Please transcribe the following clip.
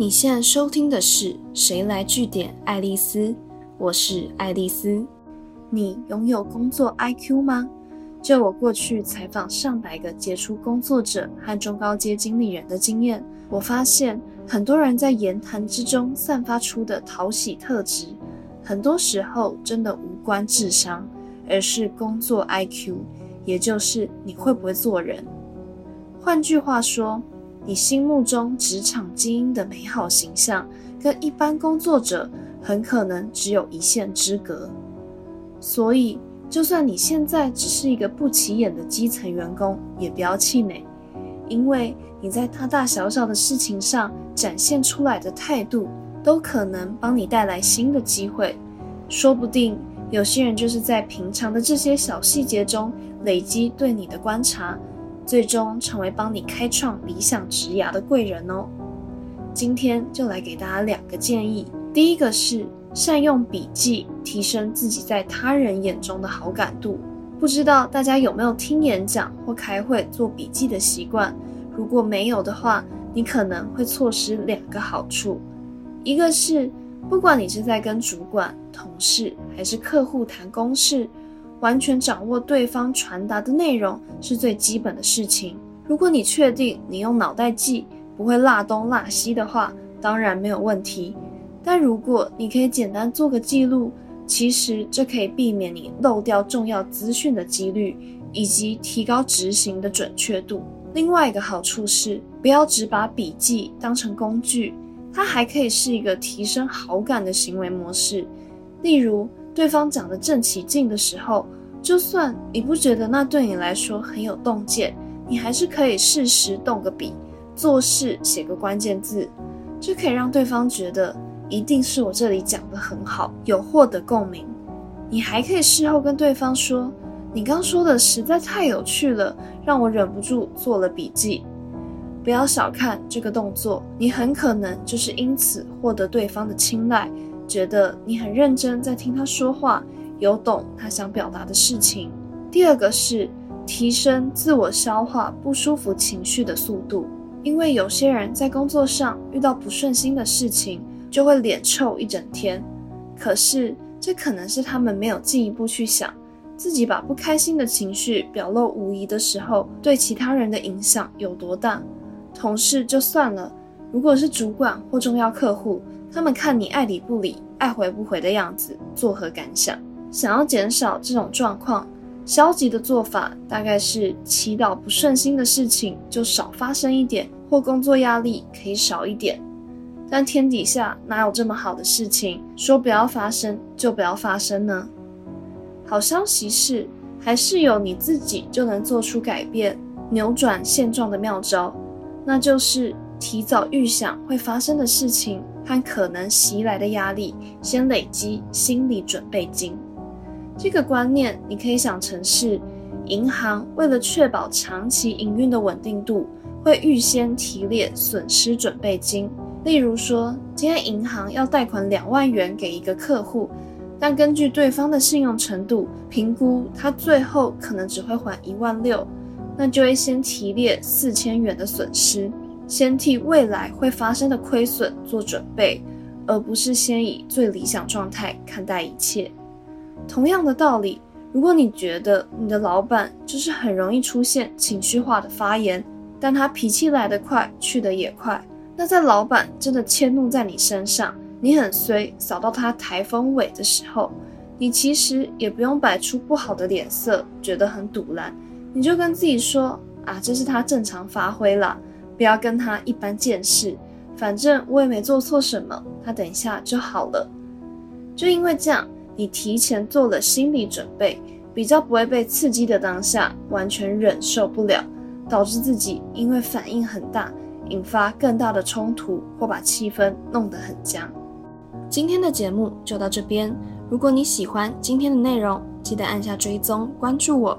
你现在收听的是《谁来据点爱丽丝》，我是爱丽丝。你拥有工作 IQ 吗？就我过去采访上百个杰出工作者和中高阶经理人的经验，我发现很多人在言谈之中散发出的讨喜特质，很多时候真的无关智商，而是工作 IQ，也就是你会不会做人。换句话说。你心目中职场精英的美好形象，跟一般工作者很可能只有一线之隔。所以，就算你现在只是一个不起眼的基层员工，也不要气馁，因为你在大大小小的事情上展现出来的态度，都可能帮你带来新的机会。说不定有些人就是在平常的这些小细节中累积对你的观察。最终成为帮你开创理想职涯的贵人哦。今天就来给大家两个建议。第一个是善用笔记，提升自己在他人眼中的好感度。不知道大家有没有听演讲或开会做笔记的习惯？如果没有的话，你可能会错失两个好处。一个是，不管你是在跟主管、同事还是客户谈公事。完全掌握对方传达的内容是最基本的事情。如果你确定你用脑袋记不会落东落西的话，当然没有问题。但如果你可以简单做个记录，其实这可以避免你漏掉重要资讯的几率，以及提高执行的准确度。另外一个好处是，不要只把笔记当成工具，它还可以是一个提升好感的行为模式。例如，对方讲得正起劲的时候，就算你不觉得那对你来说很有洞见，你还是可以适时动个笔，做事写个关键字，这可以让对方觉得一定是我这里讲得很好，有获得共鸣。你还可以事后跟对方说，你刚说的实在太有趣了，让我忍不住做了笔记。不要小看这个动作，你很可能就是因此获得对方的青睐。觉得你很认真在听他说话，有懂他想表达的事情。第二个是提升自我消化不舒服情绪的速度，因为有些人在工作上遇到不顺心的事情，就会脸臭一整天。可是这可能是他们没有进一步去想，自己把不开心的情绪表露无遗的时候，对其他人的影响有多大。同事就算了，如果是主管或重要客户。他们看你爱理不理、爱回不回的样子，作何感想？想要减少这种状况，消极的做法大概是祈祷不顺心的事情就少发生一点，或工作压力可以少一点。但天底下哪有这么好的事情，说不要发生就不要发生呢？好消息是，还是有你自己就能做出改变、扭转现状的妙招，那就是提早预想会发生的事情。和可能袭来的压力，先累积心理准备金。这个观念你可以想成是，银行为了确保长期营运的稳定度，会预先提列损失准备金。例如说，今天银行要贷款两万元给一个客户，但根据对方的信用程度评估，他最后可能只会还一万六，那就会先提列四千元的损失。先替未来会发生的亏损做准备，而不是先以最理想状态看待一切。同样的道理，如果你觉得你的老板就是很容易出现情绪化的发言，但他脾气来得快，去得也快，那在老板真的迁怒在你身上，你很衰，扫到他台风尾的时候，你其实也不用摆出不好的脸色，觉得很堵然，你就跟自己说啊，这是他正常发挥了。不要跟他一般见识，反正我也没做错什么，他等一下就好了。就因为这样，你提前做了心理准备，比较不会被刺激的当下完全忍受不了，导致自己因为反应很大，引发更大的冲突，或把气氛弄得很僵。今天的节目就到这边，如果你喜欢今天的内容，记得按下追踪关注我。